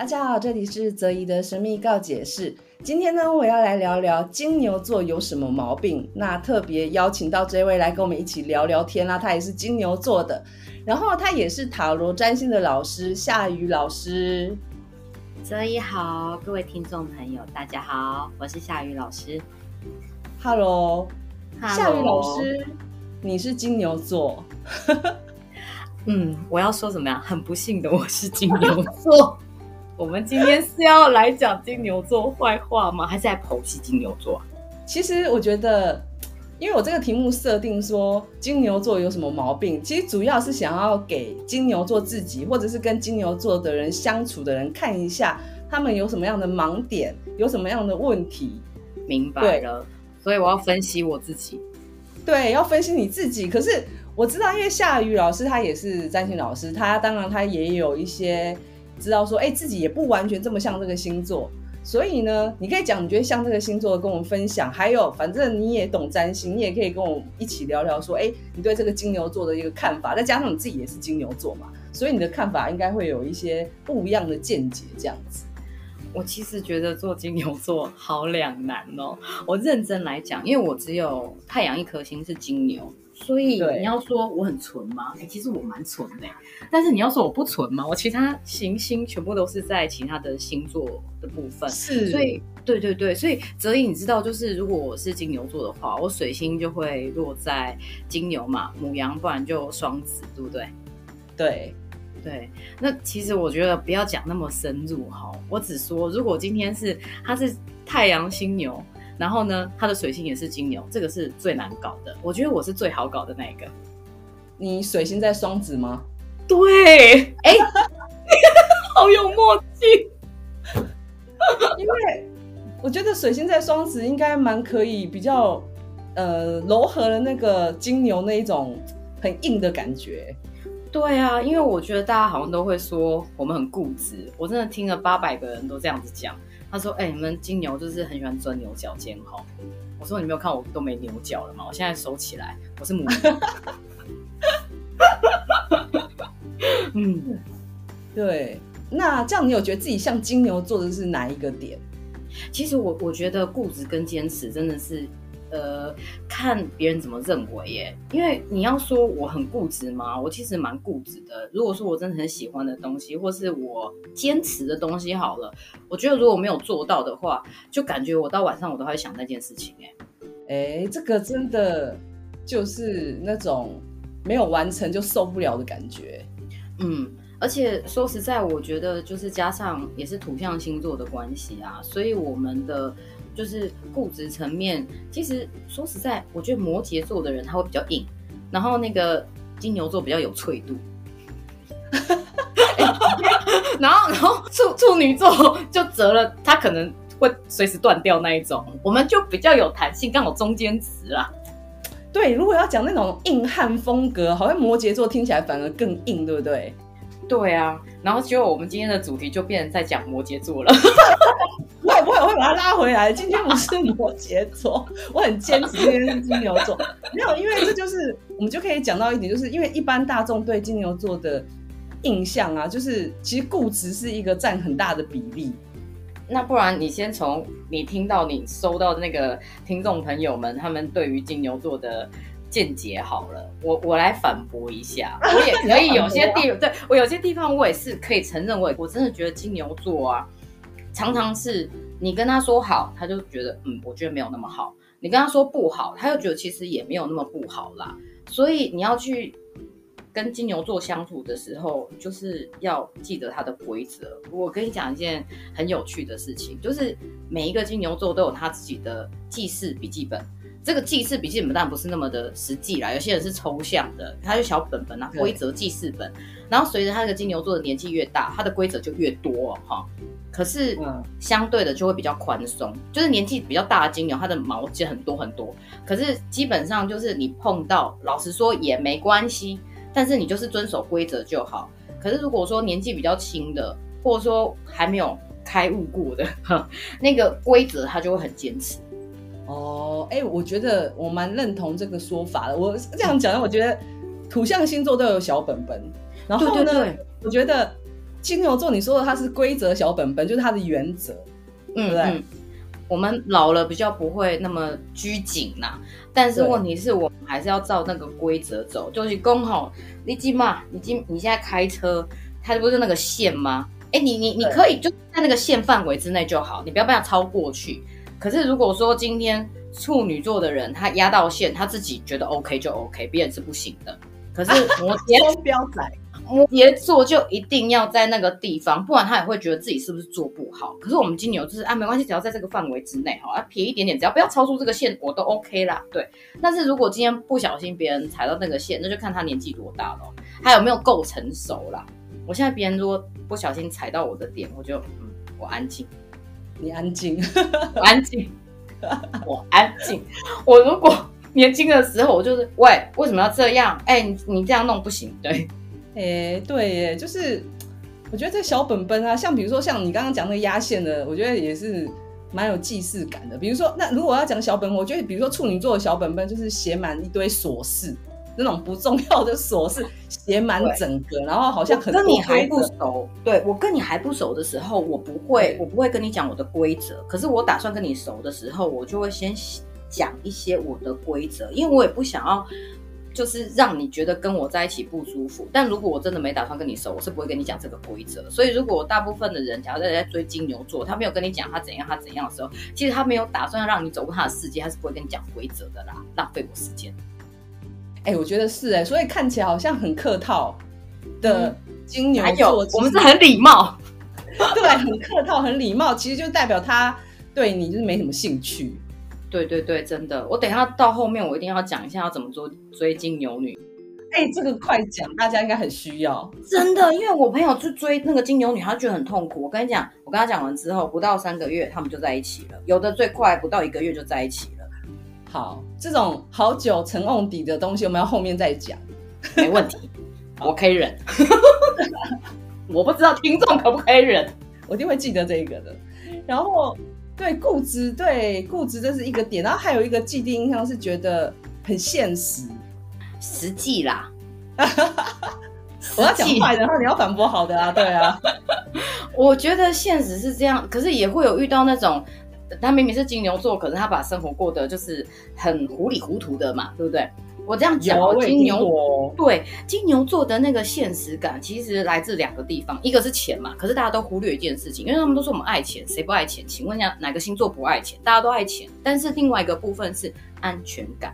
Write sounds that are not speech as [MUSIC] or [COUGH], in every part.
大家好，这里是泽怡的神秘告解室。今天呢，我要来聊聊金牛座有什么毛病。那特别邀请到这位来跟我们一起聊聊天啦，他也是金牛座的，然后他也是塔罗占星的老师夏雨老师。泽怡好，各位听众朋友，大家好，我是夏雨老师。Hello，, Hello 夏雨老师，你是金牛座。嗯，我要说怎么样？很不幸的，我是金牛座。[LAUGHS] 我们今天是要来讲金牛座坏话吗？还是来剖析金牛座？其实我觉得，因为我这个题目设定说金牛座有什么毛病，其实主要是想要给金牛座自己，或者是跟金牛座的人相处的人看一下，他们有什么样的盲点，有什么样的问题。明白了，所以我要分析我自己。对，要分析你自己。可是我知道，因为夏雨老师他也是占星老师，他当然他也有一些。知道说，哎、自己也不完全这么像这个星座，所以呢，你可以讲你觉得像这个星座，跟我们分享。还有，反正你也懂占星，你也可以跟我一起聊聊说，哎、你对这个金牛座的一个看法。再加上你自己也是金牛座嘛，所以你的看法应该会有一些不一样的见解。这样子，我其实觉得做金牛座好两难哦。我认真来讲，因为我只有太阳一颗星是金牛。所以你要说我很纯吗？哎、欸，其实我蛮纯的。但是你要说我不纯吗？我其他行星全部都是在其他的星座的部分。是，所以对对对，所以泽怡，你知道，就是如果我是金牛座的话，我水星就会落在金牛嘛，母羊，不然就双子，对不对？对对。那其实我觉得不要讲那么深入哈，我只说，如果今天是它是太阳星牛。然后呢，它的水星也是金牛，这个是最难搞的。我觉得我是最好搞的那一个。你水星在双子吗？对，哎，[LAUGHS] 好有默契。因为我觉得水星在双子应该蛮可以，比较呃柔和的那个金牛那一种很硬的感觉。对啊，因为我觉得大家好像都会说我们很固执，我真的听了八百个人都这样子讲。他说：“哎、欸，你们金牛就是很喜欢钻牛角尖哈。”我说：“你没有看我都没牛角了吗？我现在收起来，我是母牛。”嗯，[LAUGHS] 对。那这样，你有觉得自己像金牛座的是哪一个点？其实我我觉得固执跟坚持真的是。呃，看别人怎么认为耶，因为你要说我很固执吗？我其实蛮固执的。如果说我真的很喜欢的东西，或是我坚持的东西，好了，我觉得如果没有做到的话，就感觉我到晚上我都还会想那件事情。哎，哎，这个真的就是那种没有完成就受不了的感觉。嗯，而且说实在，我觉得就是加上也是土象星座的关系啊，所以我们的。就是固执层面，其实说实在，我觉得摩羯座的人他会比较硬，然后那个金牛座比较有脆度，[LAUGHS] 然后然后处处女座就折了，他可能会随时断掉那一种，我们就比较有弹性，刚好中间值啦。对，如果要讲那种硬汉风格，好像摩羯座听起来反而更硬，对不对？对啊，然后结果我们今天的主题就变成在讲摩羯座了。不会不会，我会把它拉回来。今天不是摩羯座，[LAUGHS] 我很坚持今天是金牛座。没有，因为这就是我们就可以讲到一点，就是因为一般大众对金牛座的印象啊，就是其实固执是一个占很大的比例。那不然你先从你听到你收到的那个听众朋友们他们对于金牛座的。见解好了，我我来反驳一下，我也可以有些地，[LAUGHS] 对我有些地方我也是可以承认，我我真的觉得金牛座啊，常常是你跟他说好，他就觉得嗯，我觉得没有那么好；你跟他说不好，他又觉得其实也没有那么不好啦。所以你要去跟金牛座相处的时候，就是要记得他的规则。我跟你讲一件很有趣的事情，就是每一个金牛座都有他自己的记事笔记本。这个记事笔记本当然不是那么的实际啦，有些人是抽象的，他就小本本啊，规则记事本。然后随着他这个金牛座的年纪越大，他的规则就越多哈。可是相对的就会比较宽松，就是年纪比较大的金牛，他的毛就很多很多。可是基本上就是你碰到，老实说也没关系，但是你就是遵守规则就好。可是如果说年纪比较轻的，或者说还没有开悟过的，那个规则他就会很坚持。哦，哎，我觉得我蛮认同这个说法的。我这样讲，我觉得土象星座都有小本本，然后呢，我觉得金牛座，你说的它是规则小本本，就是它的原则，对不对？嗯我们老了比较不会那么拘谨呐，但是问题是我们还是要照那个规则走。就是公好，你今嘛，你今你现在开车，它不是那个线吗？哎，你你你可以就在那个线范围之内就好，你不要被它超过去。可是如果说今天处女座的人他压到线，他自己觉得 OK 就 OK，别人是不行的。可是摩 [LAUGHS] 羯标仔。摩羯座就一定要在那个地方，不然他也会觉得自己是不是做不好。可是我们金牛就是啊，没关系，只要在这个范围之内哈，啊撇一点点，只要不要超出这个线，我都 OK 啦。对，但是如果今天不小心别人踩到那个线，那就看他年纪多大了，他有没有够成熟啦。我现在别人如果不小心踩到我的点，我就嗯，我安静，你安静，我安静，[LAUGHS] 我安静。我如果年轻的时候，我就是喂，为什么要这样？哎、欸，你你这样弄不行，对。哎、欸，对耶，就是我觉得这小本本啊，像比如说像你刚刚讲那个压线的，我觉得也是蛮有既视感的。比如说，那如果要讲小本本，我觉得比如说处女座的小本本就是写满一堆琐事，那种不重要的琐事写满整个，然后好像很跟你还不熟。对，我跟你还不熟的时候，我不会，我不会跟你讲我的规则。可是我打算跟你熟的时候，我就会先讲一些我的规则，因为我也不想要。就是让你觉得跟我在一起不舒服，但如果我真的没打算跟你熟，我是不会跟你讲这个规则。所以，如果大部分的人，假如在追金牛座，他没有跟你讲他怎样，他怎样的时候，其实他没有打算让你走过他的世界，他是不会跟你讲规则的啦，浪费我时间。哎、欸，我觉得是哎、欸，所以看起来好像很客套的金牛座、嗯，还有我们是很礼貌，[LAUGHS] 对，很客套，很礼貌，其实就代表他对你就是没什么兴趣。对对对，真的，我等一下到后面我一定要讲一下要怎么做追金牛女。哎，这个快讲，大家应该很需要。真的，因为我朋友去追那个金牛女，她觉得很痛苦。我跟你讲，我跟她讲完之后，不到三个月，他们就在一起了。有的最快不到一个月就在一起了。好，这种好酒沉瓮底的东西，我们要后面再讲。没问题，[LAUGHS] 我可以忍。[LAUGHS] 我不知道听众可不可以忍，我一定会记得这个的。然后。对固执，对固执，这是一个点。然后还有一个既定印象是觉得很现实，实际啦。我要讲坏的，然后你要反驳好的啊，对啊。[LAUGHS] 我觉得现实是这样，可是也会有遇到那种，他明明是金牛座，可是他把生活过得就是很糊里糊涂的嘛，对不对？我这样讲，金牛对金牛座的那个现实感，其实来自两个地方，一个是钱嘛，可是大家都忽略一件事情，因为他们都说我们爱钱，谁不爱钱？请问一下，哪个星座不爱钱？大家都爱钱，但是另外一个部分是安全感，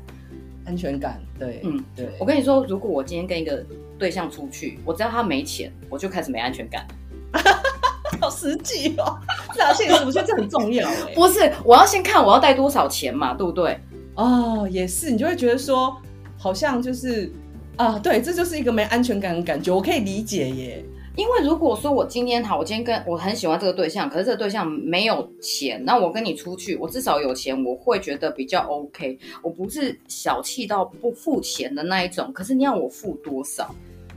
安全感，对，嗯，对。我跟你说，如果我今天跟一个对象出去，我知道他没钱，我就开始没安全感，[LAUGHS] 好实际哦，是啊，现实我觉得这很重要，不是，我要先看我要带多少钱嘛，对不对？哦，也是，你就会觉得说。好像就是啊，对，这就是一个没安全感的感觉，我可以理解耶。因为如果说我今天好，我今天跟我很喜欢这个对象，可是这个对象没有钱，那我跟你出去，我至少有钱，我会觉得比较 OK。我不是小气到不付钱的那一种，可是你要我付多少？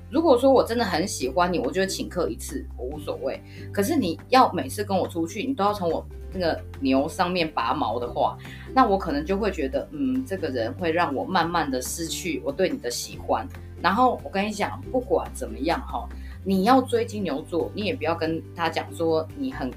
如果说我真的很喜欢你，我就请客一次我无所谓。可是你要每次跟我出去，你都要从我那个牛上面拔毛的话，那我可能就会觉得，嗯，这个人会让我慢慢的失去我对你的喜欢。然后我跟你讲，不管怎么样哈，你要追金牛座，你也不要跟他讲说你很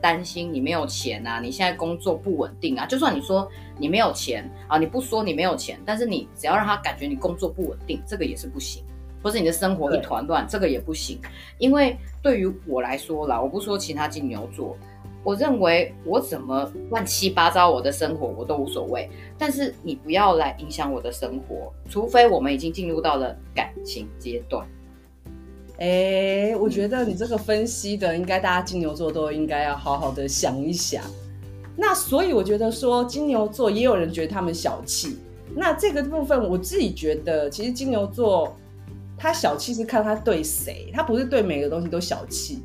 担心你没有钱啊，你现在工作不稳定啊。就算你说你没有钱啊，你不说你没有钱，但是你只要让他感觉你工作不稳定，这个也是不行。或是你的生活一团乱，这个也不行。因为对于我来说啦，我不说其他金牛座，我认为我怎么乱七八糟我的生活我都无所谓。但是你不要来影响我的生活，除非我们已经进入到了感情阶段。哎，我觉得你这个分析的，应该大家金牛座都应该要好好的想一想。那所以我觉得说金牛座也有人觉得他们小气。那这个部分我自己觉得，其实金牛座。他小气是看他对谁，他不是对每个东西都小气。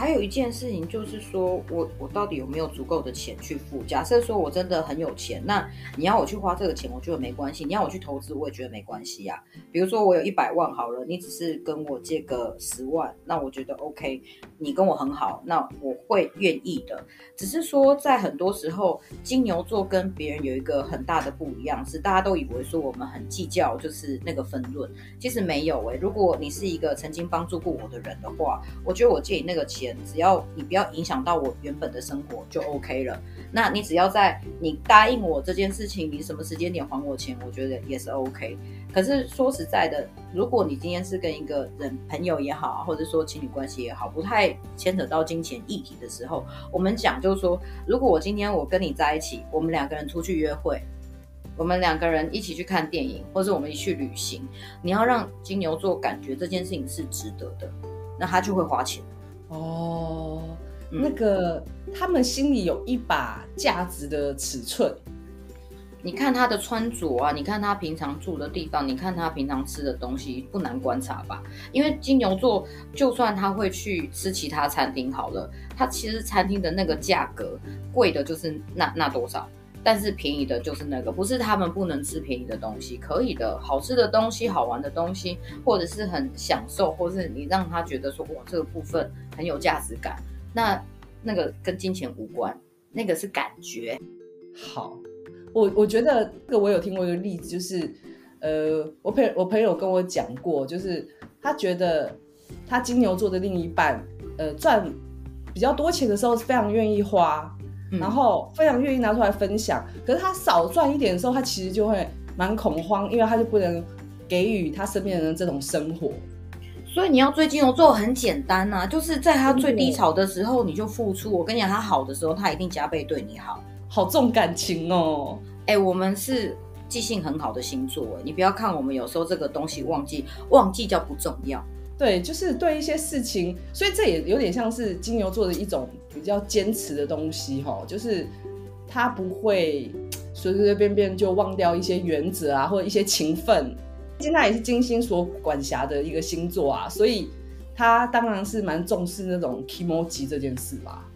还有一件事情就是说，我我到底有没有足够的钱去付？假设说我真的很有钱，那你要我去花这个钱，我觉得没关系；你要我去投资，我也觉得没关系呀、啊。比如说我有一百万好了，你只是跟我借个十万，那我觉得 OK，你跟我很好，那我会愿意的。只是说在很多时候，金牛座跟别人有一个很大的不一样，是大家都以为说我们很计较，就是那个分润，其实没有诶、如果你是一个曾经帮助过我的人的话，我觉得我借你那个钱。只要你不要影响到我原本的生活就 OK 了。那你只要在你答应我这件事情，你什么时间点还我钱，我觉得也是 OK。可是说实在的，如果你今天是跟一个人朋友也好，或者说情侣关系也好，不太牵扯到金钱议题的时候，我们讲就是说，如果我今天我跟你在一起，我们两个人出去约会，我们两个人一起去看电影，或者我们一起去旅行，你要让金牛座感觉这件事情是值得的，那他就会花钱。哦，那个、嗯、他们心里有一把价值的尺寸。你看他的穿着啊，你看他平常住的地方，你看他平常吃的东西，不难观察吧？因为金牛座，就算他会去吃其他餐厅好了，他其实餐厅的那个价格贵的就是那那多少。但是便宜的就是那个，不是他们不能吃便宜的东西，可以的，好吃的东西、好玩的东西，或者是很享受，或是你让他觉得说哇，这个部分很有价值感，那那个跟金钱无关，那个是感觉。好，我我觉得这个我有听过一个例子，就是呃，我朋我朋友跟我讲过，就是他觉得他金牛座的另一半，呃，赚比较多钱的时候是非常愿意花。然后非常愿意拿出来分享，可是他少赚一点的时候，他其实就会蛮恐慌，因为他就不能给予他身边的人这种生活。所以你要追金牛座很简单呐、啊，就是在他最低潮的时候你就付出。我跟你讲，他好的时候他一定加倍对你好，好重感情哦。哎，我们是记性很好的星座，你不要看我们有时候这个东西忘记，忘记叫不重要。对，就是对一些事情，所以这也有点像是金牛座的一种比较坚持的东西哈，就是他不会随随便便就忘掉一些原则啊，或者一些情分。毕竟他也是金星所管辖的一个星座啊，所以他当然是蛮重视那种 kimoji 这件事吧。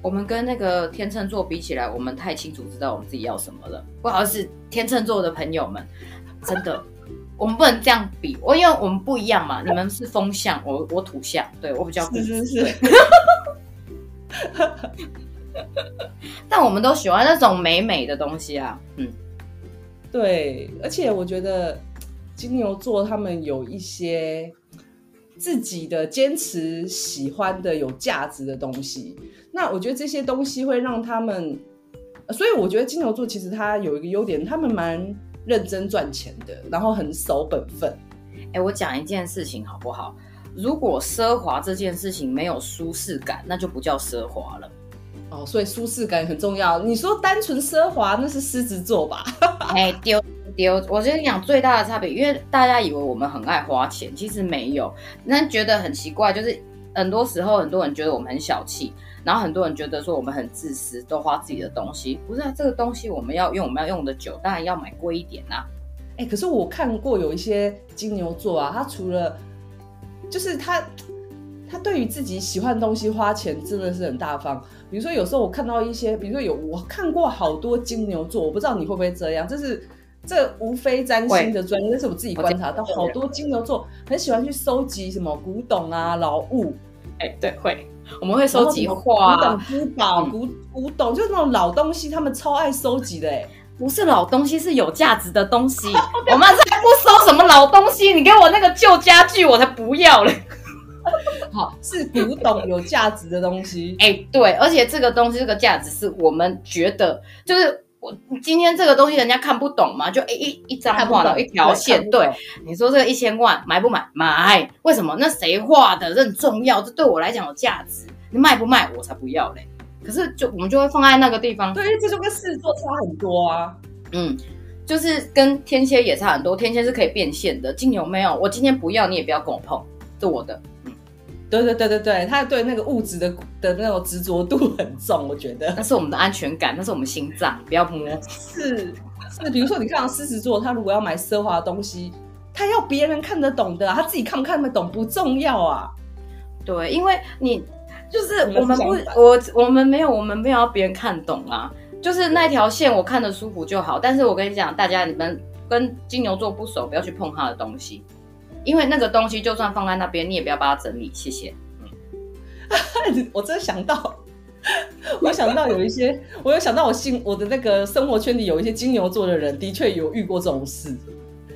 我们跟那个天秤座比起来，我们太清楚知道我们自己要什么了。不好意思，天秤座的朋友们，真的。我们不能这样比，我因为我们不一样嘛。你们是风象，我我土象，对我比较是是是。[LAUGHS] 但我们都喜欢那种美美的东西啊，嗯，对。而且我觉得金牛座他们有一些自己的坚持、喜欢的、有价值的东西。那我觉得这些东西会让他们，所以我觉得金牛座其实他有一个优点，他们蛮。认真赚钱的，然后很守本分。哎、欸，我讲一件事情好不好？如果奢华这件事情没有舒适感，那就不叫奢华了。哦，所以舒适感很重要。你说单纯奢华，那是狮子座吧？[LAUGHS] 哎、欸，丢丢，我跟你讲最大的差别，因为大家以为我们很爱花钱，其实没有。那觉得很奇怪，就是很多时候很多人觉得我们很小气。然后很多人觉得说我们很自私，都花自己的东西。不是啊，这个东西我们要用，我们要用的久，当然要买贵一点呐、啊。哎、可是我看过有一些金牛座啊，他除了就是他他对于自己喜欢的东西花钱真的是很大方。比如说有时候我看到一些，比如说有我看过好多金牛座，我不知道你会不会这样，就是这无非占星的专业，但是我自己观察到好多金牛座很喜欢去收集什么古董啊、老物。哎、欸，对，会。我们会收集画、古董、珠宝、古古董，就是那种老东西，他们超爱收集的。哎，不是老东西，是有价值的东西。[LAUGHS] 我们才不收什么老东西，你给我那个旧家具，我才不要嘞。[LAUGHS] 好，是古董有价值的东西。哎、欸，对，而且这个东西这个价值是我们觉得就是。我今天这个东西人家看不懂嘛？就一一一张画了一条线，对，你说这个一千万买不买？买，为什么？那谁画的？这很重要，这对我来讲有价值。你卖不卖？我才不要嘞。可是就我们就会放在那个地方。对，这就跟狮子座差很多啊。嗯，就是跟天蝎也差很多。天蝎是可以变现的，金牛没有。我今天不要，你也不要跟我碰，是我的。嗯。对对对对对，他对那个物质的的那种执着度很重，我觉得。那是我们的安全感，那是我们心脏，不要摸。是是，比如说你看到狮子座，他如果要买奢华的东西，他要别人看得懂的，他自己看不看得懂不重要啊。对，因为你就是我们不，我我们没有，我们没有要别人看懂啊。就是那条线，我看得舒服就好。但是我跟你讲，大家你们跟金牛座不熟，不要去碰他的东西，因为那个东西就算放在那边，你也不要把它整理。谢谢。嗯，[LAUGHS] 我真的想到，我想到有一些，我有想到我心我的那个生活圈里有一些金牛座的人，的确有遇过这种事，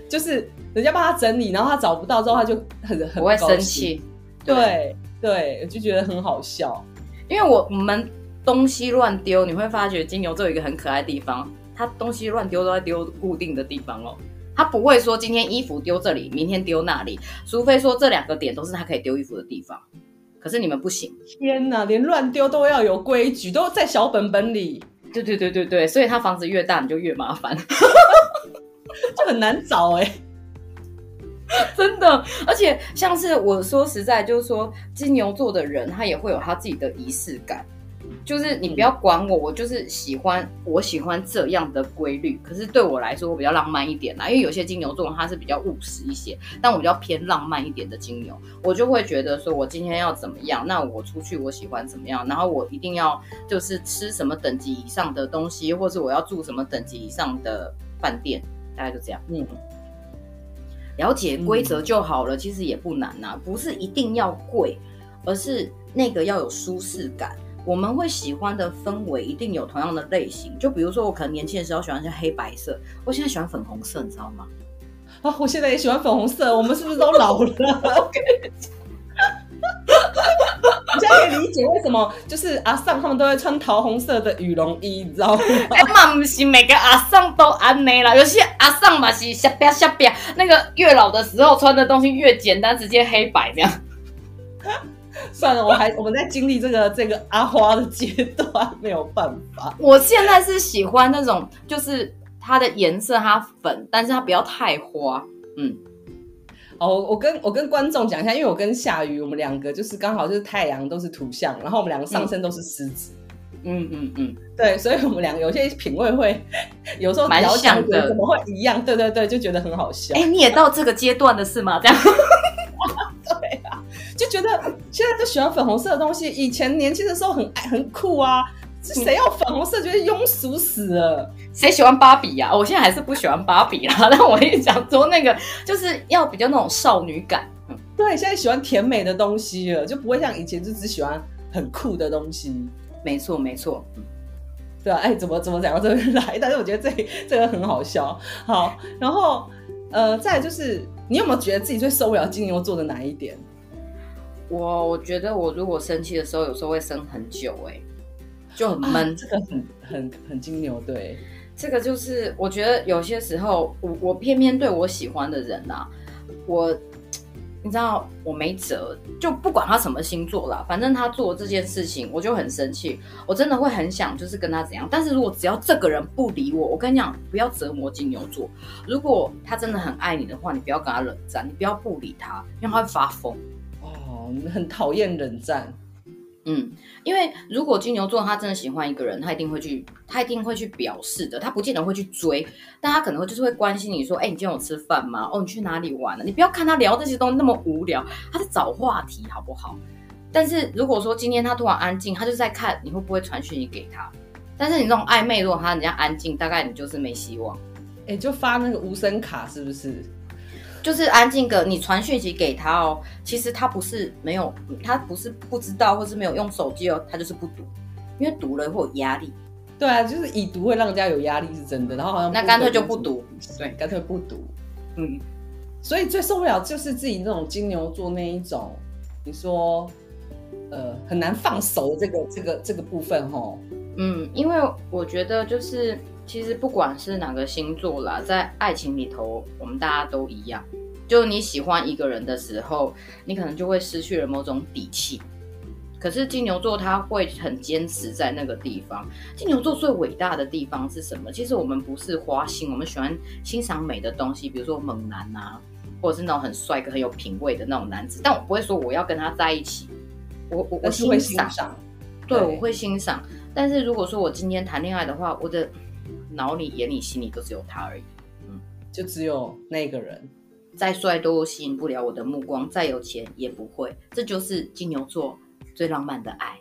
就是人家帮他整理，然后他找不到之后，他就很很不会生气。对对，我就觉得很好笑，因为我们。东西乱丢，你会发觉金牛座有一个很可爱的地方，他东西乱丢都在丢固定的地方哦，他不会说今天衣服丢这里，明天丢那里，除非说这两个点都是他可以丢衣服的地方。可是你们不行，天哪，连乱丢都要有规矩，都在小本本里。对对对对对，所以他房子越大，你就越麻烦，[LAUGHS] 就很难找哎、欸，[LAUGHS] 真的。而且像是我说实在，就是说金牛座的人，他也会有他自己的仪式感。就是你不要管我，我就是喜欢我喜欢这样的规律。可是对我来说，我比较浪漫一点啦，因为有些金牛座他是比较务实一些，但我比较偏浪漫一点的金牛，我就会觉得说我今天要怎么样，那我出去我喜欢怎么样，然后我一定要就是吃什么等级以上的东西，或是我要住什么等级以上的饭店，大概就这样。嗯，了解规则就好了，其实也不难呐，不是一定要贵，而是那个要有舒适感。我们会喜欢的氛围一定有同样的类型，就比如说我可能年轻的时候喜欢像黑白色，我现在喜欢粉红色，你知道吗？啊，我现在也喜欢粉红色，我们是不是都老了？[LAUGHS] 我跟你讲，你现在可以理解为什么就是阿尚他们都会穿桃红色的羽绒衣，你知道吗？哎嘛，不是每个阿尚都安内啦，有些阿尚嘛是瞎瘪瞎瘪，那个越老的时候穿的东西越简单，直接黑白这样。[LAUGHS] 算了，我还我们在经历这个这个阿花的阶段，没有办法。我现在是喜欢那种，就是它的颜色它粉，但是它不要太花。嗯，哦，我我跟我跟观众讲一下，因为我跟夏雨，我们两个就是刚好就是太阳都是图像，然后我们两个上身都是狮子。嗯嗯嗯，对，所以我们两个有些品味会有时候蛮像的，怎么会一样？对对对，就觉得很好笑。哎、欸，你也到这个阶段了是吗？这样。[LAUGHS] 就觉得现在都喜欢粉红色的东西，以前年轻的时候很爱很酷啊。谁要粉红色，觉得庸俗死了。谁喜欢芭比呀？我现在还是不喜欢芭比啦。[LAUGHS] 但我也想说，那个就是要比较那种少女感。对，现在喜欢甜美的东西了，就不会像以前就只喜欢很酷的东西。没错，没错。对啊，哎，怎么怎么讲到这边来？但是我觉得这这个很好笑。好，然后呃，再来就是，你有没有觉得自己最受不了金牛座的哪一点？我我觉得我如果生气的时候，有时候会生很久，欸，哎，就很闷，啊。这个很很很金牛，对。这个就是我觉得有些时候，我我偏偏对我喜欢的人啊，我你知道我没辙，就不管他什么星座啦，反正他做这件事情，我就很生气。我真的会很想就是跟他怎样，但是如果只要这个人不理我，我跟你讲，不要折磨金牛座。如果他真的很爱你的话，你不要跟他冷战，你不要不理他，因为他会发疯。很讨厌冷战，嗯，因为如果金牛座他真的喜欢一个人，他一定会去，他一定会去表示的，他不见得会去追，但他可能会就是会关心你说，哎、欸，你今天有吃饭吗？哦，你去哪里玩了？你不要看他聊这些东西那么无聊，他在找话题，好不好？但是如果说今天他突然安静，他就在看你会不会传讯息给他，但是你这种暧昧，如果他人家安静，大概你就是没希望，哎、欸，就发那个无声卡是不是？就是安静个，你传讯息给他哦。其实他不是没有，他不是不知道，或是没有用手机哦，他就是不读，因为读了会有压力。对啊，就是已读会让人家有压力是真的。然后好像那干脆就不读，对，干脆不读。嗯，所以最受不了就是自己那种金牛座那一种，你说呃很难放手的这个这个这个部分哦。嗯，因为我觉得就是。其实不管是哪个星座啦，在爱情里头，我们大家都一样。就你喜欢一个人的时候，你可能就会失去了某种底气。可是金牛座他会很坚持在那个地方。金牛座最伟大的地方是什么？其实我们不是花心，我们喜欢欣赏美的东西，比如说猛男啊，或者是那种很帅哥、很有品味的那种男子。但我不会说我要跟他在一起，我我我欣赏，对，我会欣赏。但是如果说我今天谈恋爱的话，我的。脑里、眼里、心里都只有他而已，嗯，就只有那个人，再帅都吸引不了我的目光，再有钱也不会。这就是金牛座最浪漫的爱，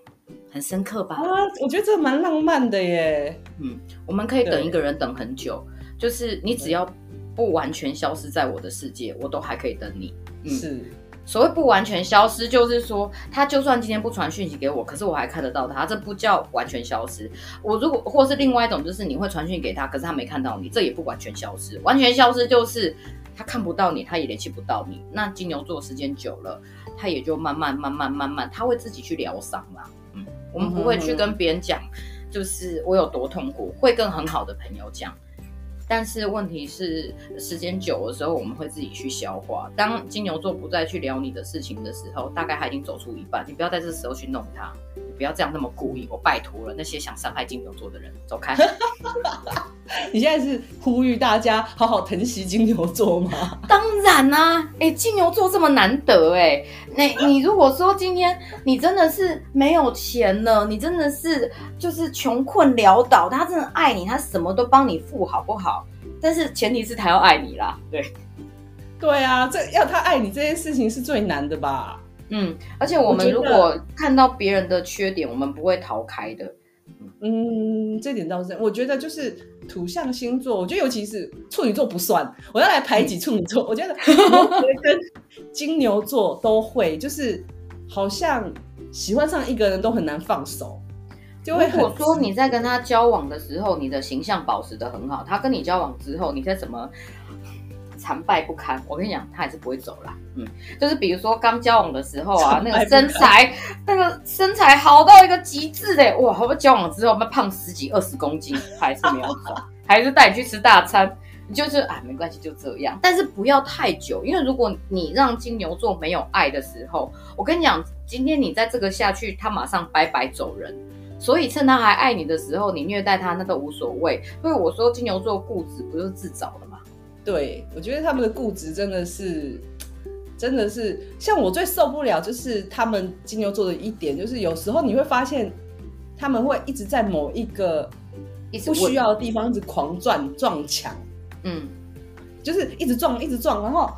很深刻吧？啊，我觉得这蛮浪漫的耶。嗯，我们可以等一个人等很久，就是你只要不完全消失在我的世界，我都还可以等你。嗯、是。所谓不完全消失，就是说他就算今天不传讯息给我，可是我还看得到他，这不叫完全消失。我如果或是另外一种，就是你会传讯给他，可是他没看到你，这也不完全消失。完全消失就是他看不到你，他也联系不到你。那金牛座时间久了，他也就慢慢慢慢慢慢，他会自己去疗伤啦。嗯，我们不会去跟别人讲，就是我有多痛苦，会跟很好的朋友讲。但是问题是，时间久的时候，我们会自己去消化。当金牛座不再去聊你的事情的时候，大概他已经走出一半。你不要在这时候去弄他，不要这样那么故意。我拜托了，那些想伤害金牛座的人，走开。[LAUGHS] 你现在是呼吁大家好好疼惜金牛座吗？[LAUGHS] 当然啦、啊，哎、欸，金牛座这么难得、欸，哎，那你如果说今天你真的是没有钱了，你真的是就是穷困潦倒，他真的爱你，他什么都帮你付，好不好？但是前提是他要爱你啦，对，对啊，这要他爱你这件事情是最难的吧？嗯，而且我们如果看到别人的缺点，我们不会逃开的。嗯，这点倒是，我觉得就是土象星座，我觉得尤其是处女座不算，我要来排挤处女座。嗯、[LAUGHS] 我觉得摩羯跟金牛座都会，就是好像喜欢上一个人都很难放手，就会很。如果说你在跟他交往的时候，你的形象保持的很好，他跟你交往之后，你再怎么。残败不堪，我跟你讲，他还是不会走啦。嗯，就是比如说刚交往的时候啊，那个身材，那个身材好到一个极致的，哇！好不交往之后，那胖十几二十公斤，还是没有走，[LAUGHS] 还是带你去吃大餐，你就是啊，没关系，就这样。但是不要太久，因为如果你让金牛座没有爱的时候，我跟你讲，今天你在这个下去，他马上拜拜走人。所以趁他还爱你的时候，你虐待他那都无所谓。所以我说金牛座固执，不就是自找的吗？对，我觉得他们的固执真的是，真的是像我最受不了，就是他们金牛座的一点，就是有时候你会发现他们会一直在某一个不需要的地方一直狂撞撞墙，嗯，就是一直撞一直撞，然后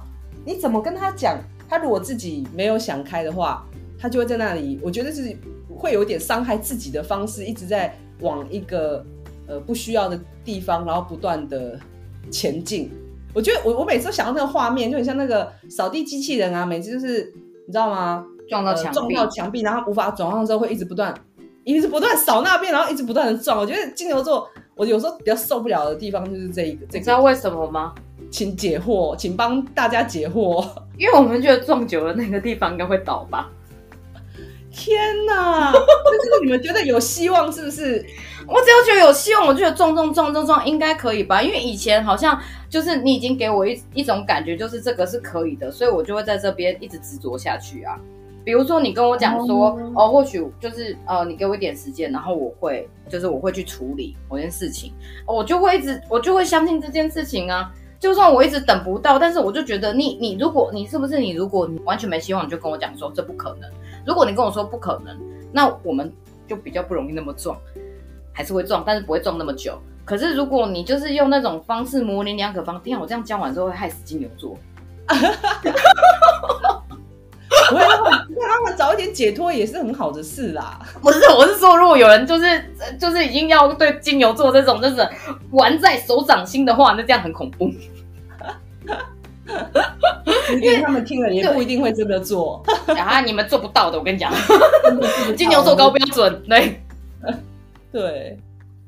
你怎么跟他讲？他如果自己没有想开的话，他就会在那里，我觉得是会有点伤害自己的方式，一直在往一个呃不需要的地方，然后不断的前进。我觉得我我每次都想到那个画面，就很像那个扫地机器人啊，每次就是你知道吗？撞到墙撞到墙壁，然后无法转换之后会一直不断，一直不断扫那边，然后一直不断的撞。我觉得金牛座，我有时候比较受不了的地方就是这一个。这个，你知道为什么吗？请解惑，请帮大家解惑。因为我们觉得撞久了那个地方应该会倒吧。[LAUGHS] 天哪！[LAUGHS] 就是你们觉得有希望是不是？我只要觉得有希望，我觉得撞撞撞撞撞应该可以吧？因为以前好像就是你已经给我一一种感觉，就是这个是可以的，所以我就会在这边一直执着下去啊。比如说你跟我讲说，哦，哦，或许就是呃，你给我一点时间，然后我会就是我会去处理某件事情，我就会一直我就会相信这件事情啊。就算我一直等不到，但是我就觉得你你如果你是不是你如果你完全没希望，你就跟我讲说这不可能。如果你跟我说不可能，那我们就比较不容易那么撞，还是会撞，但是不会撞那么久。可是如果你就是用那种方式模棱两可方，天啊，我这样教完之后会害死金牛座。[LAUGHS] 不会让他们早一点解脱也是很好的事啦。不是，我是说，如果有人就是就是已经要对金牛座这种就是玩在手掌心的话，那这样很恐怖。[LAUGHS] 因为他们听了也不一定会真的做，[LAUGHS] 啊，你们做不到的，我跟你讲，金牛座高标准，对，对，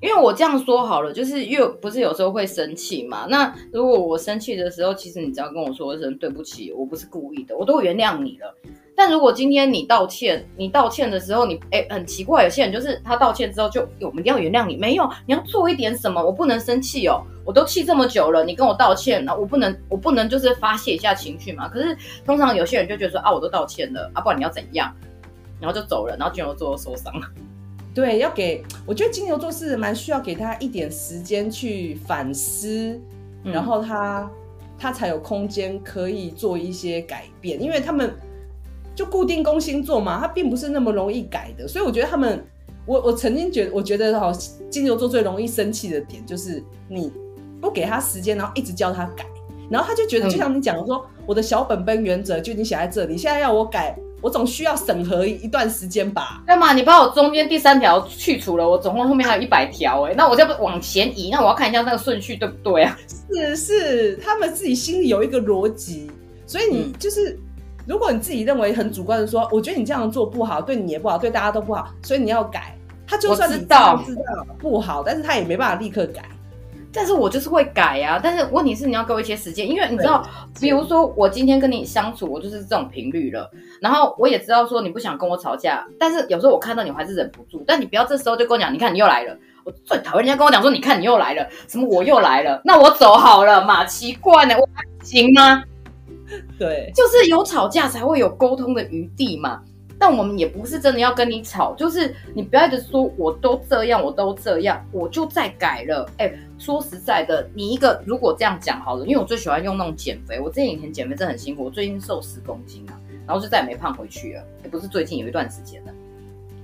因为我这样说好了，就是因为不是有时候会生气嘛，那如果我生气的时候，其实你只要跟我说一声对不起，我不是故意的，我都原谅你了。但如果今天你道歉，你道歉的时候你，你、欸、哎很奇怪，有些人就是他道歉之后就我们一定要原谅你，没有，你要做一点什么，我不能生气哦，我都气这么久了，你跟我道歉，那我不能我不能就是发泄一下情绪嘛？可是通常有些人就觉得说啊，我都道歉了，啊，不然你要怎样？然后就走了，然后金牛座受伤了。对，要给我觉得金牛座是蛮需要给他一点时间去反思，嗯、然后他他才有空间可以做一些改变，因为他们。就固定宫星座嘛，他并不是那么容易改的，所以我觉得他们，我我曾经觉得，我觉得哈，金牛座最容易生气的点就是你不给他时间，然后一直叫他改，然后他就觉得，就像你讲的说，嗯、我的小本本原则就已经写在这里，现在要我改，我总需要审核一段时间吧？对嘛？你把我中间第三条去除了，我总共后面还有一百条，哎，那我就不往前移，那我要看一下那个顺序对不对啊？是是，他们自己心里有一个逻辑，所以你就是。嗯如果你自己认为很主观的说，我觉得你这样做不好，对你也不好，对大家都不好，所以你要改。他就算你知道知道不好，但是他也没办法立刻改。但是我就是会改呀、啊。但是问题是你要给我一些时间，因为你知道，比如说我今天跟你相处，我就是这种频率了。然后我也知道说你不想跟我吵架，但是有时候我看到你我还是忍不住。但你不要这时候就跟我讲，你看你又来了。我最讨厌人家跟我讲说，你看你又来了，什么我又来了，那我走好了嘛？奇怪呢，我还行吗？对，就是有吵架才会有沟通的余地嘛。但我们也不是真的要跟你吵，就是你不要一直说我都这样，我都这样，我就再改了。哎，说实在的，你一个如果这样讲好了，因为我最喜欢用那种减肥，我之前以前减肥真的很辛苦，我最近瘦十公斤啊，然后就再也没胖回去了。也不是最近有一段时间了，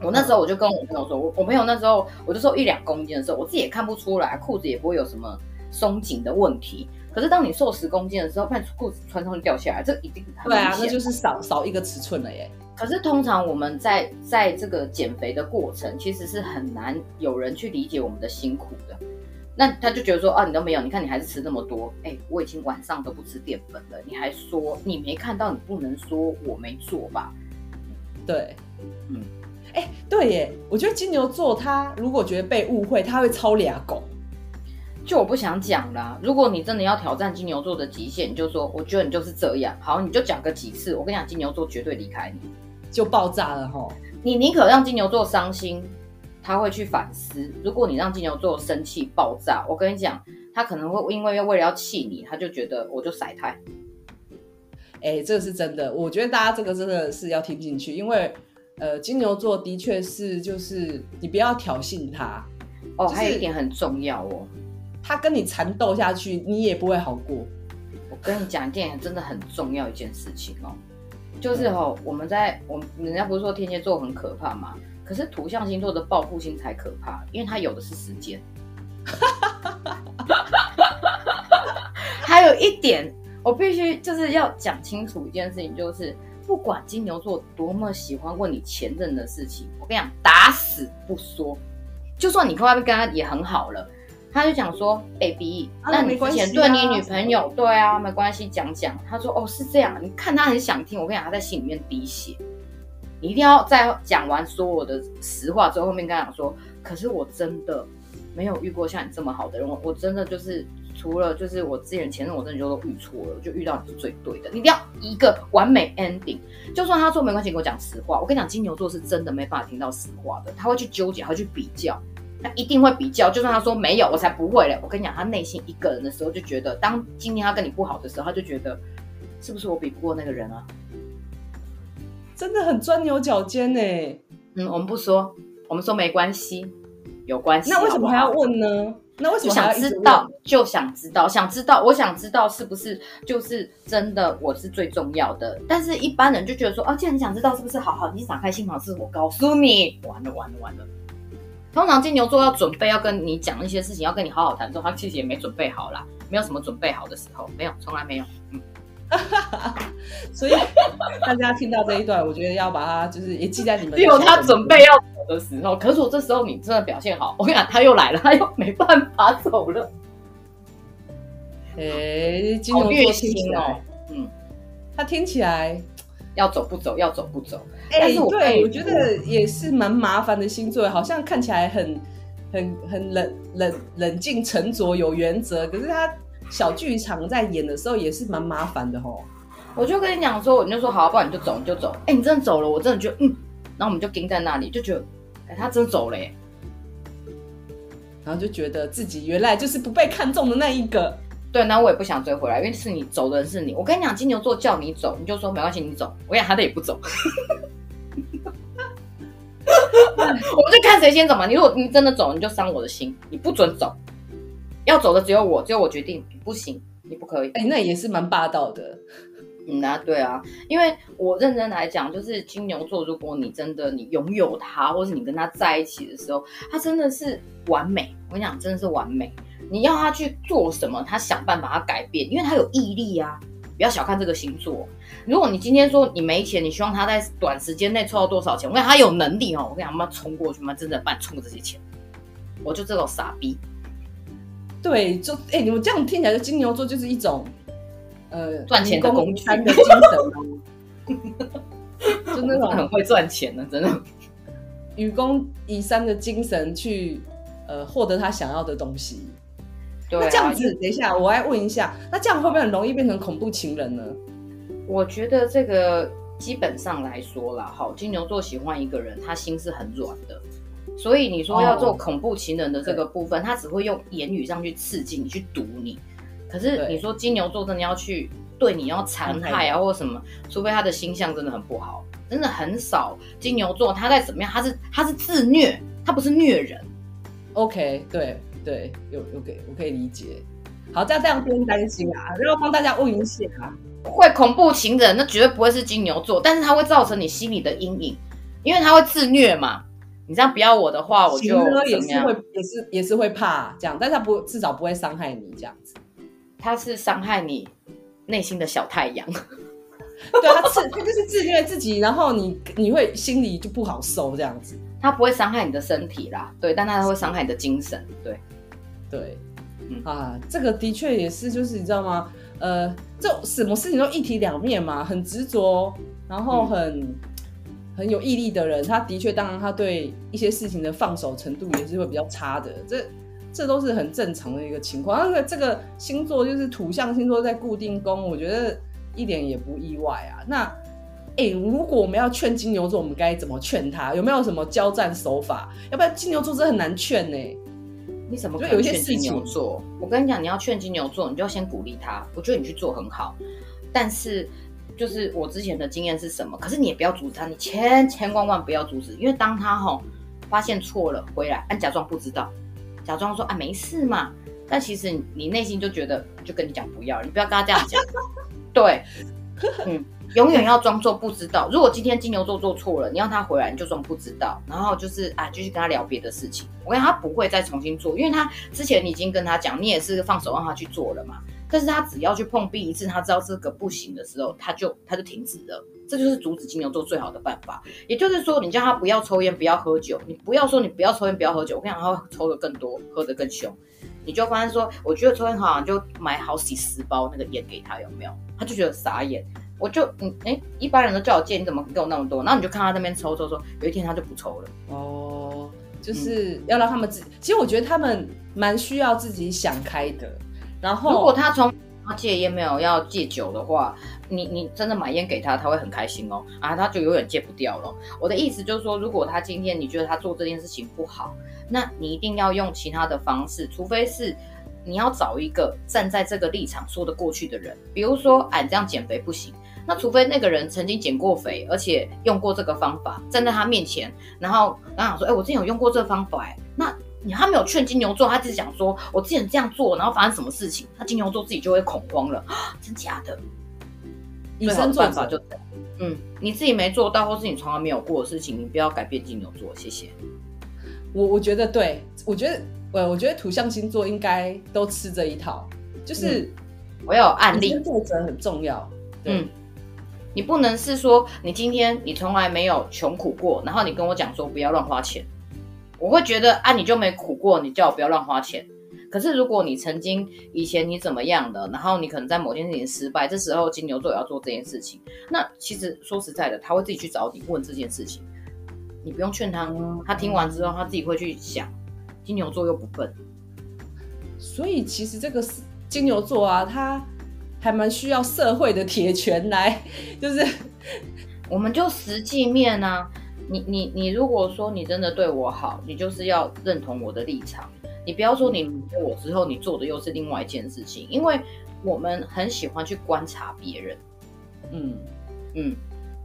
我那时候我就跟我朋友说，我我朋友那时候我就瘦一两公斤的时候，我自己也看不出来，裤子也不会有什么松紧的问题。可是当你瘦十公斤的时候，看裤子穿上就掉下来，这一定很对啊，那就是少少一个尺寸了耶。可是通常我们在在这个减肥的过程，其实是很难有人去理解我们的辛苦的。那他就觉得说啊，你都没有，你看你还是吃那么多，哎，我已经晚上都不吃淀粉了，你还说你没看到，你不能说我没做吧？对，嗯，哎，对耶，我觉得金牛座他如果觉得被误会，他会超俩狗。就我不想讲啦。如果你真的要挑战金牛座的极限，你就说，我觉得你就是这样。好，你就讲个几次。我跟你讲，金牛座绝对离开你，就爆炸了哈。你宁可让金牛座伤心，他会去反思。如果你让金牛座生气爆炸，我跟你讲，他可能会因为为了要气你，他就觉得我就甩态。哎、欸，这个是真的。我觉得大家这个真的是要听进去，因为呃，金牛座的确是就是你不要挑衅他。哦，就是、还有一点很重要哦。他跟你缠斗下去，你也不会好过。我跟你讲一件真的很重要一件事情哦，就是哦，我们在我们人家不是说天蝎座很可怕吗？可是土象星座的报复心才可怕，因为他有的是时间。还有一点，我必须就是要讲清楚一件事情，就是不管金牛座多么喜欢问你前任的事情，我跟你讲，打死不说。就算你快要跟他也很好了。他就讲说，baby，那你之前对你女朋友，啊对啊，没关系，讲讲。他说，哦，是这样。你看他很想听，我跟你讲，他在心里面滴血。你一定要在讲完所有的实话之后，后面跟他讲说，可是我真的没有遇过像你这么好的人。我我真的就是除了就是我之前前任，我真的就都遇错了，就遇到你是最对的。你一定要一个完美 ending。就算他说没关系，给我讲实话。我跟你讲，金牛座是真的没办法听到实话的，他会去纠结，他会去比较。他一定会比较，就算他说没有，我才不会嘞。我跟你讲，他内心一个人的时候就觉得，当今天他跟你不好的时候，他就觉得是不是我比不过那个人啊？真的很钻牛角尖呢。嗯，我们不说，我们说没关系，有关系。那为什么还要问呢？那为什么想知道就想知道，想知道，我想知道是不是就是真的我是最重要的？但是一般人就觉得说，啊，既然你想知道是不是，好好，你打开心房，是我告诉你，完了完了完了。通常金牛座要准备要跟你讲一些事情，要跟你好好谈的时候，他其实也没准备好啦，没有什么准备好的时候，没有，从来没有。嗯，[LAUGHS] 所以大家听到这一段，我觉得要把它就是也记在你们。[LAUGHS] 只有他准备要走的时候，可是我这时候你真的表现好，我跟你讲，他又来了，他又没办法走了。[LAUGHS] 哎、欸，金牛座听起来，哦、嗯，他听起来。要走不走，要走不走。哎、欸，对，欸、我觉得也是蛮麻烦的星座，好像看起来很、很、很冷、冷、冷静、沉着、有原则，可是他小剧场在演的时候也是蛮麻烦的吼。我就跟你讲说，你就说好，不然你就走，你就走。哎、欸，你真的走了，我真的觉得，嗯，然后我们就盯在那里，就觉得，哎、欸，他真的走了耶，然后就觉得自己原来就是不被看中的那一个。对，那我也不想追回来，因为是你走的人是你。我跟你讲，金牛座叫你走，你就说没关系，你走。我跟你讲，他的也不走。[LAUGHS] 我们就看谁先走嘛。你如果你真的走，你就伤我的心，你不准走。要走的只有我，只有我决定，不行，你不可以。哎，那也是蛮霸道的。嗯啊，对啊，因为我认真来讲，就是金牛座，如果你真的你拥有他，或是你跟他在一起的时候，他真的是完美。我跟你讲，真的是完美。你要他去做什么，他想办法他改变，因为他有毅力啊。不要小看这个星座。如果你今天说你没钱，你希望他在短时间内凑到多少钱？我跟他有能力哦，我跟你讲，他妈冲过去嘛，真的帮你冲这些钱。我就这种傻逼。对，就哎、欸，你们这样听起来，就金牛座就是一种呃赚钱的工具的精神，[LAUGHS] 就那种很会赚钱的，真的。愚公移山的精神去呃获得他想要的东西。对啊，那这样子，等一下，我来问一下，那这样会不会很容易变成恐怖情人呢？我觉得这个基本上来说啦，好，金牛座喜欢一个人，他心是很软的，所以你说要做恐怖情人的这个部分，哦、他只会用言语上去刺激你，去毒你。可是你说金牛座真的要去对你要残害啊，或什么，除非他的星象真的很不好，真的很少。金牛座他在怎么样？他是他是自虐，他不是虐人。OK，对。对，有有给我可以理解。好，这样这样不用担心啊，然后帮大家问一下啊，会恐怖情人，那绝对不会是金牛座，但是他会造成你心里的阴影，因为他会自虐嘛。你这样不要我的话，我就也是会也是也是会怕这样，但是他不至少不会伤害你这样子。他是伤害你内心的小太阳，[LAUGHS] 对他自他就是自虐自己，然后你你会心里就不好受这样子。他不会伤害你的身体啦，对，但他会伤害你的精神，对。对，嗯啊，这个的确也是，就是你知道吗？呃，这什么事情都一体两面嘛，很执着，然后很、嗯、很有毅力的人，他的确，当然他对一些事情的放手程度也是会比较差的，这这都是很正常的一个情况。那个这个星座就是土象星座在固定宫，我觉得一点也不意外啊。那哎，如果我们要劝金牛座，我们该怎么劝他？有没有什么交战手法？要不然金牛座真的很难劝呢、欸。你怎么可能劝金牛座？我跟你讲，你要劝金牛座，你就要先鼓励他。我觉得你去做很好，但是就是我之前的经验是什么？可是你也不要阻止他，你千千万万不要阻止，因为当他吼发现错了回来，按，假装不知道，假装说啊没事嘛，但其实你内心就觉得就跟你讲不要，你不要跟他这样讲。对，嗯。永远要装作不知道。如果今天金牛座做错了，你让他回来，你就装不知道，然后就是啊，继续跟他聊别的事情。我跟他不会再重新做，因为他之前已经跟他讲，你也是放手让他去做了嘛。但是他只要去碰壁一次，他知道这个不行的时候，他就他就停止了。这就是阻止金牛座最好的办法。也就是说，你叫他不要抽烟，不要喝酒，你不要说你不要抽烟，不要喝酒，我跟你讲，他会抽得更多，喝得更凶。你就发现说，我觉得抽烟好像，就买好几十包那个烟给他，有没有？他就觉得傻眼。我就嗯哎，一般人都叫我戒，你怎么给我那么多？然后你就看他那边抽抽抽，有一天他就不抽了。哦，就是要让他们自己。其实我觉得他们蛮需要自己想开的。然后，如果他从他戒烟没有要戒酒的话，你你真的买烟给他，他会很开心哦。啊，他就永远戒不掉了。我的意思就是说，如果他今天你觉得他做这件事情不好，那你一定要用其他的方式，除非是。你要找一个站在这个立场说得过去的人，比如说，哎，这样减肥不行。那除非那个人曾经减过肥，而且用过这个方法，站在他面前，然后刚想说，哎，我之前有用过这个方法，哎，那你他没有劝金牛座，他只是讲说，我之前这样做，然后发生什么事情，那金牛座自己就会恐慌了，啊，真假的？以身作法就，嗯，你自己没做到，或是你从来没有过的事情，你不要改变金牛座，谢谢。我我觉得对，我觉得。对，我觉得土象星座应该都吃这一套，就是、嗯、我有案例，作者很重要。嗯，你不能是说你今天你从来没有穷苦过，然后你跟我讲说不要乱花钱，我会觉得啊，你就没苦过，你叫我不要乱花钱。可是如果你曾经以前你怎么样的，然后你可能在某件事情失败，这时候金牛座也要做这件事情，那其实说实在的，他会自己去找你问这件事情，你不用劝他，他听完之后他自己会去想。金牛座又不笨，所以其实这个是金牛座啊，他还蛮需要社会的铁拳来，[LAUGHS] 就是我们就实际面啊，你你你如果说你真的对我好，你就是要认同我的立场，你不要说你对我之后你做的又是另外一件事情，因为我们很喜欢去观察别人，嗯。嗯，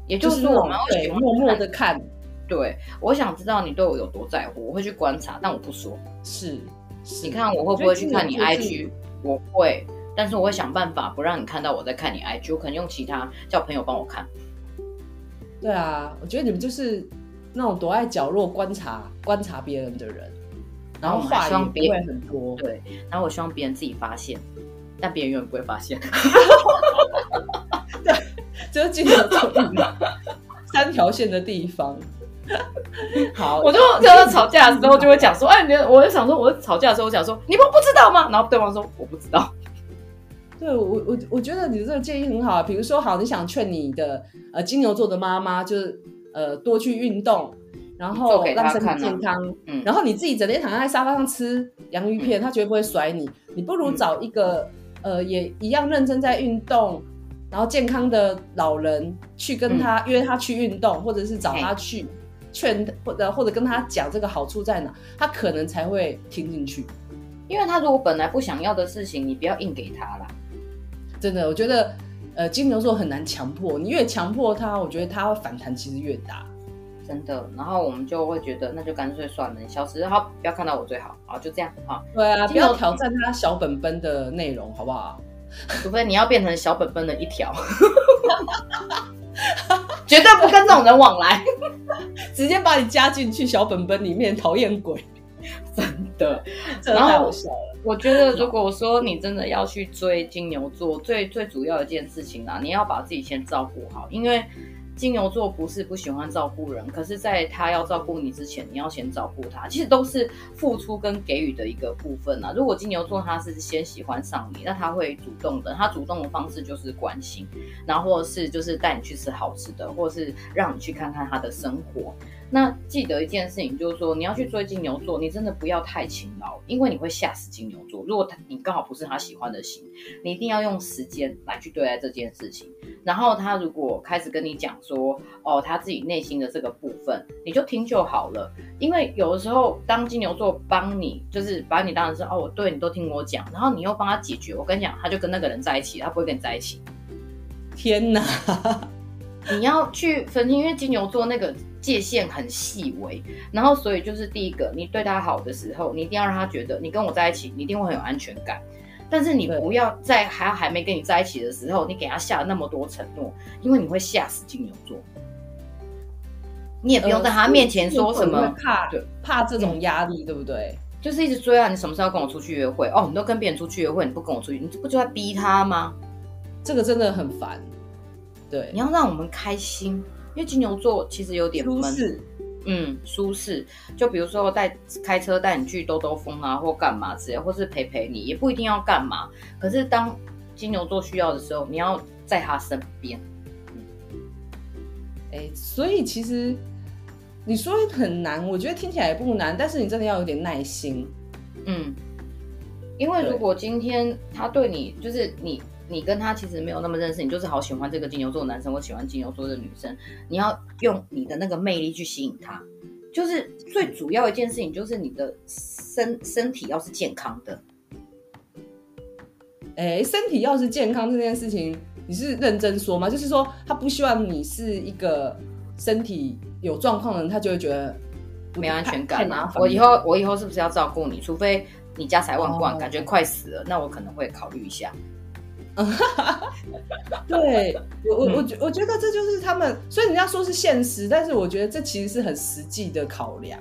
也就是说我们会默默的看。对，我想知道你对我有多在乎，我会去观察，但我不说。是，是。你看我会不会去看你 IG？我会，但是我会想办法不让你看到我在看你 IG，我可能用其他叫朋友帮我看。对啊，我觉得你们就是那种躲在角落观察观察别人的人。然后话也不会很多。[LAUGHS] 对，然后我希望别人自己发现，但别人永远不会发现。对，[LAUGHS] 就是金牛座三条线的地方。[LAUGHS] 好，我就就是吵架的时候就会讲说，哎，你我就想说，我吵架的时候我讲说，你们不知道吗？然后对方说我不知道。对我我我觉得你这个建议很好，比如说好，你想劝你的呃金牛座的妈妈，就是呃多去运动，然后让身体健康，嗯，然后你自己整天躺在沙发上吃洋芋片，嗯、他绝对不会甩你。你不如找一个、嗯、呃也一样认真在运动，然后健康的老人去跟他、嗯、约他去运动，或者是找他去。劝或者或者跟他讲这个好处在哪，他可能才会听进去。因为他如果本来不想要的事情，你不要硬给他啦。真的，我觉得呃金牛座很难强迫，你越强迫他，我觉得他会反弹其实越大。真的，然后我们就会觉得那就干脆算了，你消失，好，不要看到我最好，好就这样好。对啊，不要挑战他小本本的内容，好不好？除非你要变成小本本的一条。[LAUGHS] 绝对不跟这种人往来，直接把你加进去小本本里面，讨厌鬼，真的，真的太好笑了。我觉得，如果说你真的要去追金牛座，最最主要的一件事情啊，你要把自己先照顾好，因为。金牛座不是不喜欢照顾人，可是在他要照顾你之前，你要先照顾他。其实都是付出跟给予的一个部分啊。如果金牛座他是先喜欢上你，那他会主动的。他主动的方式就是关心，然后或者是就是带你去吃好吃的，或者是让你去看看他的生活。那记得一件事情，就是说你要去追金牛座，你真的不要太勤劳，因为你会吓死金牛座。如果他你刚好不是他喜欢的型，你一定要用时间来去对待这件事情。然后他如果开始跟你讲说，哦，他自己内心的这个部分，你就听就好了。因为有的时候，当金牛座帮你，就是把你当成是哦，我对你都听我讲，然后你又帮他解决，我跟你讲，他就跟那个人在一起，他不会跟你在一起。天哪！[LAUGHS] 你要去分清，因为金牛座那个。界限很细微，然后所以就是第一个，你对他好的时候，你一定要让他觉得你跟我在一起，你一定会很有安全感。但是你不要在还还没跟你在一起的时候，你给他下那么多承诺，因为你会吓死金牛座。你也不用在他面前说什么，怕对怕这种压力，对不对？就是一直追啊，你什么时候跟我出去约会？哦，你都跟别人出去约会，你不跟我出去，你这不就在逼他吗？这个真的很烦。对，你要让我们开心。因为金牛座其实有点闷，嗯，舒适。就比如说带开车带你去兜兜风啊，或干嘛之类，或是陪陪你，也不一定要干嘛。可是当金牛座需要的时候，你要在他身边。哎、欸，所以其实你说很难，我觉得听起来也不难，但是你真的要有点耐心。嗯，因为如果今天他对你，就是你。你跟他其实没有那么认识，你就是好喜欢这个金牛座的男生，或喜欢金牛座的女生。你要用你的那个魅力去吸引他，就是最主要一件事情，就是你的身 [LAUGHS] 身体要是健康的。哎，身体要是健康这件事情，你是认真说吗？就是说他不希望你是一个身体有状况的人，他就会觉得没安全感啊。我以后我以后是不是要照顾你？除非你家财万贯，哦、感觉快死了，那我可能会考虑一下。[LAUGHS] 对我我我觉我觉得这就是他们，所以人家说是现实，但是我觉得这其实是很实际的考量。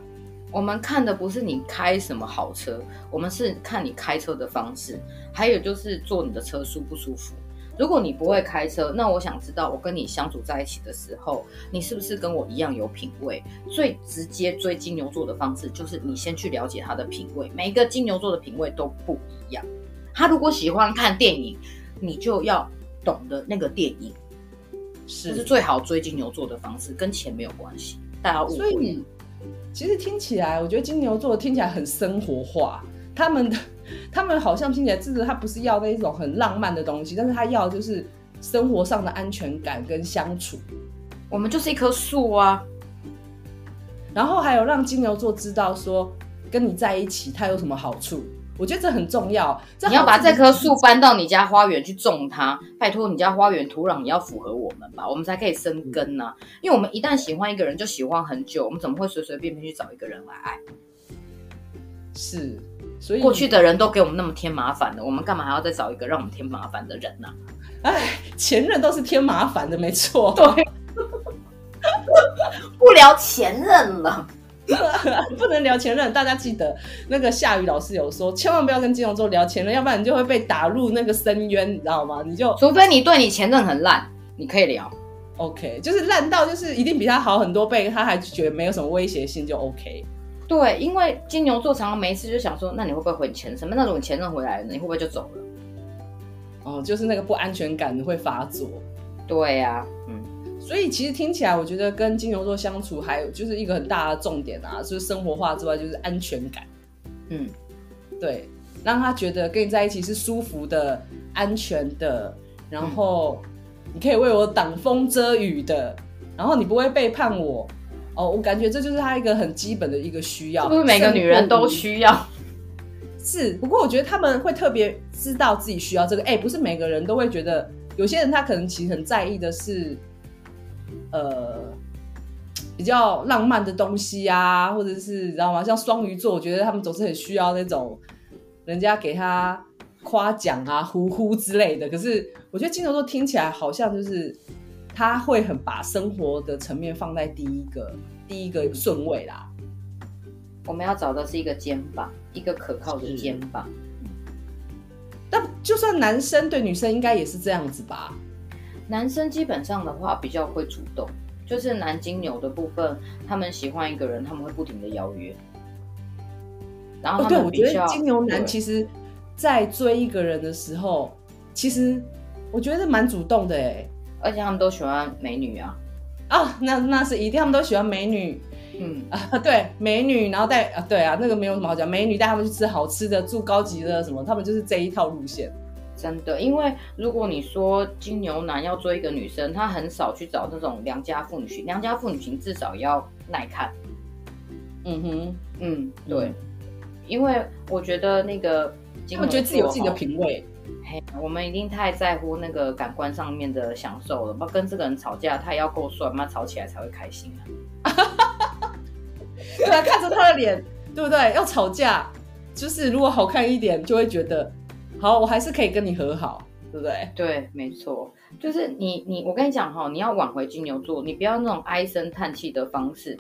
我们看的不是你开什么好车，我们是看你开车的方式，还有就是坐你的车舒不舒服。如果你不会开车，那我想知道，我跟你相处在一起的时候，你是不是跟我一样有品味？最直接追金牛座的方式，就是你先去了解他的品味。每一个金牛座的品味都不一样。他如果喜欢看电影，你就要懂得那个电影，是，是最好追金牛座的方式，跟钱没有关系。大家误会。所以其实听起来，我觉得金牛座听起来很生活化。他们的 [LAUGHS] 他们好像听起来，就是他不是要那一种很浪漫的东西，但是他要就是生活上的安全感跟相处。我们就是一棵树啊，然后还有让金牛座知道说，跟你在一起他有什么好处。我觉得这很重要。你要把这棵树搬到你家花园去种它，拜托你家花园土壤也要符合我们吧，我们才可以生根呢、啊。因为我们一旦喜欢一个人，就喜欢很久，我们怎么会随随便便去找一个人来爱？是，所以过去的人都给我们那么添麻烦的，我们干嘛还要再找一个让我们添麻烦的人呢、啊？哎，前任都是添麻烦的，没错。对，[LAUGHS] 不聊前任了。[LAUGHS] 不能聊前任。大家记得那个夏雨老师有说，千万不要跟金牛座聊前任，要不然你就会被打入那个深渊，你知道吗？你就除非你对你前任很烂，你可以聊。OK，就是烂到就是一定比他好很多倍，他还觉得没有什么威胁性就 OK。对，因为金牛座常常没事就想说，那你会不会回前什么那种前任回来了，你会不会就走了？哦，就是那个不安全感会发作。对呀、啊，嗯，所以其实听起来，我觉得跟金牛座相处还有就是一个很大的重点啊，就是生活化之外就是安全感。嗯，对，让他觉得跟你在一起是舒服的、安全的，然后。嗯你可以为我挡风遮雨的，然后你不会背叛我哦。我感觉这就是他一个很基本的一个需要，是不是每个女人都需要？[LAUGHS] 是，不过我觉得他们会特别知道自己需要这个。哎，不是每个人都会觉得，有些人他可能其实很在意的是，呃，比较浪漫的东西啊，或者是你知道吗？像双鱼座，我觉得他们总是很需要那种人家给他。夸奖啊，呼呼之类的。可是我觉得金牛座听起来好像就是他会很把生活的层面放在第一个第一个顺位啦。我们要找的是一个肩膀，一个可靠的肩膀。但就算男生对女生应该也是这样子吧？男生基本上的话比较会主动，就是男金牛的部分，他们喜欢一个人，他们会不停的邀约。然后对，我觉得金牛男其实。在追一个人的时候，其实我觉得蛮主动的哎，而且他们都喜欢美女啊，啊，那那是一定，他们都喜欢美女，嗯啊，对，美女，然后带啊，对啊，那个没有什么好讲，美女带他们去吃好吃的，住高级的什么，他们就是这一套路线。真的，因为如果你说金牛男要追一个女生，他很少去找那种良家妇女型，良家妇女型至少要耐看。嗯哼，嗯，对，嗯、因为我觉得那个。他们觉得自己有自己的品味，嘿，我们一定太在乎那个感官上面的享受了。不跟这个人吵架，他也要够帅，妈吵起来才会开心啊！[LAUGHS] 对啊，看着他的脸，对不对？要吵架，就是如果好看一点，就会觉得好，我还是可以跟你和好，对不对？对，没错，就是你你，我跟你讲哈，你要挽回金牛座，你不要那种唉声叹气的方式，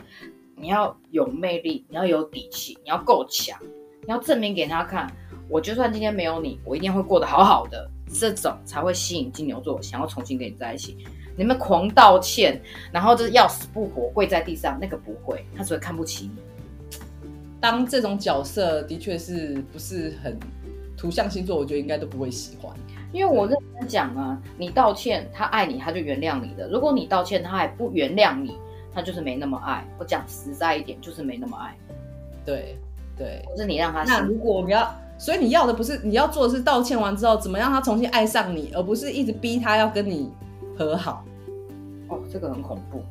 你要有魅力，你要有底气，你要够强，你要证明给他看。我就算今天没有你，我一定会过得好好的，这种才会吸引金牛座想要重新跟你在一起。你们狂道歉，然后就是要死不活跪在地上，那个不会，他只会看不起你。当这种角色的确是不是很土象星座，我觉得应该都不会喜欢。因为我认真讲啊，你道歉，他爱你，他就原谅你的；如果你道歉，他还不原谅你，他就是没那么爱。我讲实在一点，就是没那么爱。对对，不是你让他。那如果我们要。所以你要的不是，你要做的是道歉完之后怎么让他重新爱上你，而不是一直逼他要跟你和好。哦，这个很恐怖。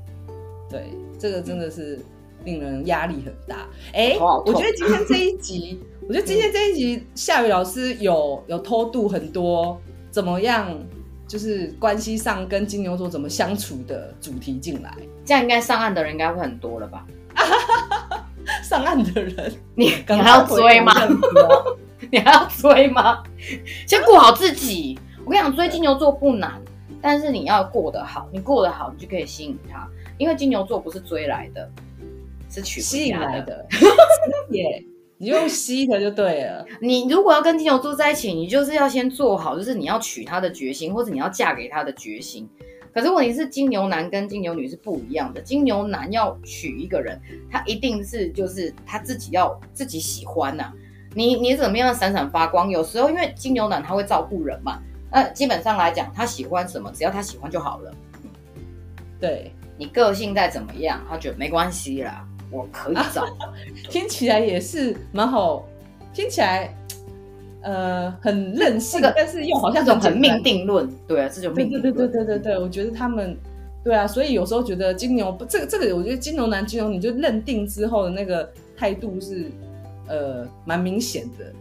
对，这个真的是令人压力很大。哎、欸，我觉得今天这一集，我觉得今天这一集夏雨老师有有偷渡很多怎么样，就是关系上跟金牛座怎么相处的主题进来。这样应该上岸的人应该会很多了吧？[LAUGHS] 上岸的人，你还要追吗？[LAUGHS] 你还要追吗？先顾好自己。我跟你讲，追金牛座不难，但是你要过得好。你过得好，你就可以吸引他。因为金牛座不是追来的，是娶吸引来的。[LAUGHS] 耶，你用吸的就对了。你如果要跟金牛座在一起，你就是要先做好，就是你要娶她的决心，或者你要嫁给他的决心。可是问题是，金牛男跟金牛女是不一样的。金牛男要娶一个人，他一定是就是他自己要自己喜欢呐、啊。你你怎么样闪闪发光？有时候因为金牛男他会照顾人嘛，那基本上来讲，他喜欢什么，只要他喜欢就好了。对，你个性再怎么样，他觉得没关系啦，我可以找。[LAUGHS] 听起来也是蛮好，听起来呃很任性，这个、但是又好像这种很命定论。对啊，这种命定论。对对对对对对，我觉得他们对啊，所以有时候觉得金牛这个这个，我觉得金牛男金牛女就认定之后的那个态度是。呃，蛮明显的。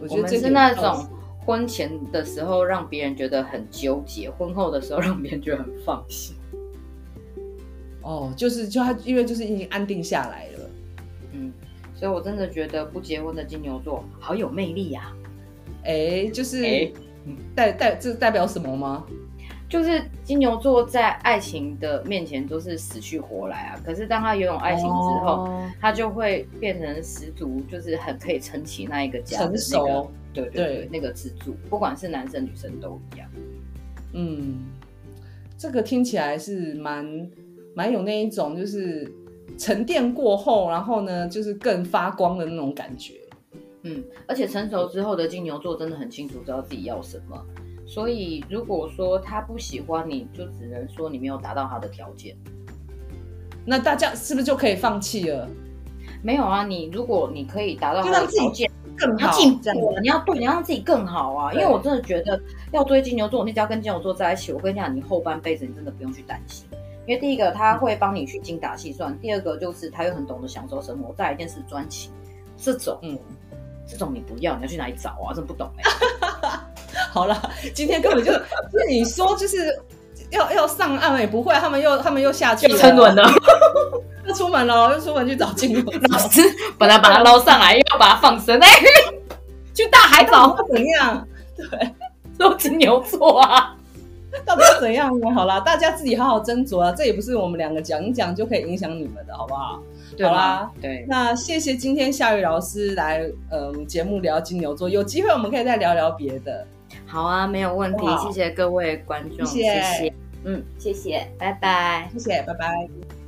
我觉得这是那种婚前的时候让别人觉得很纠结，婚后的时候让别人觉得很放心。哦，就是就他，因为就是已经安定下来了。嗯，所以我真的觉得不结婚的金牛座好有魅力呀、啊。哎，就是代代这代表什么吗？就是金牛座在爱情的面前都是死去活来啊，可是当他拥有爱情之后，哦、他就会变成十足，就是很可以撑起那一个家的、那个，成熟，对对对，对那个支柱，不管是男生女生都一样。嗯，这个听起来是蛮蛮有那一种，就是沉淀过后，然后呢，就是更发光的那种感觉。嗯，而且成熟之后的金牛座真的很清楚知道自己要什么，所以如果说他不喜欢你，就只能说你没有达到他的条件。那大家是不是就可以放弃了？没有啊，你如果你可以达到他的条件。更好，你要对，你要让自己更好啊！因为我真的觉得要追金牛座，你只要跟金牛座在一起，我跟你讲，你后半辈子你真的不用去担心。因为第一个他会帮你去精打细算，第二个就是他又很懂得享受生活。再来一件事专情，这种嗯，这种你不要，你要去哪里找啊？真不懂哎、欸。[LAUGHS] 好了，今天根本就，就是你说就是要要上岸也不会，他们又他们又下去了，沉沦了。[LAUGHS] 又出门了，又出门去找金牛。[LAUGHS] 老师本来把他捞上来，又要把他放生，哎，去大海找怎样？对，都金牛座啊，[LAUGHS] 到底要怎样呢？好啦，大家自己好好斟酌啊，这也不是我们两个讲一讲就可以影响你们的，好不好？对好啦，对，那谢谢今天夏雨老师来，嗯，节目聊金牛座，有机会我们可以再聊聊别的。好啊，没有问题，谢谢各位观众，谢谢，嗯，谢谢，拜拜，谢谢，拜拜。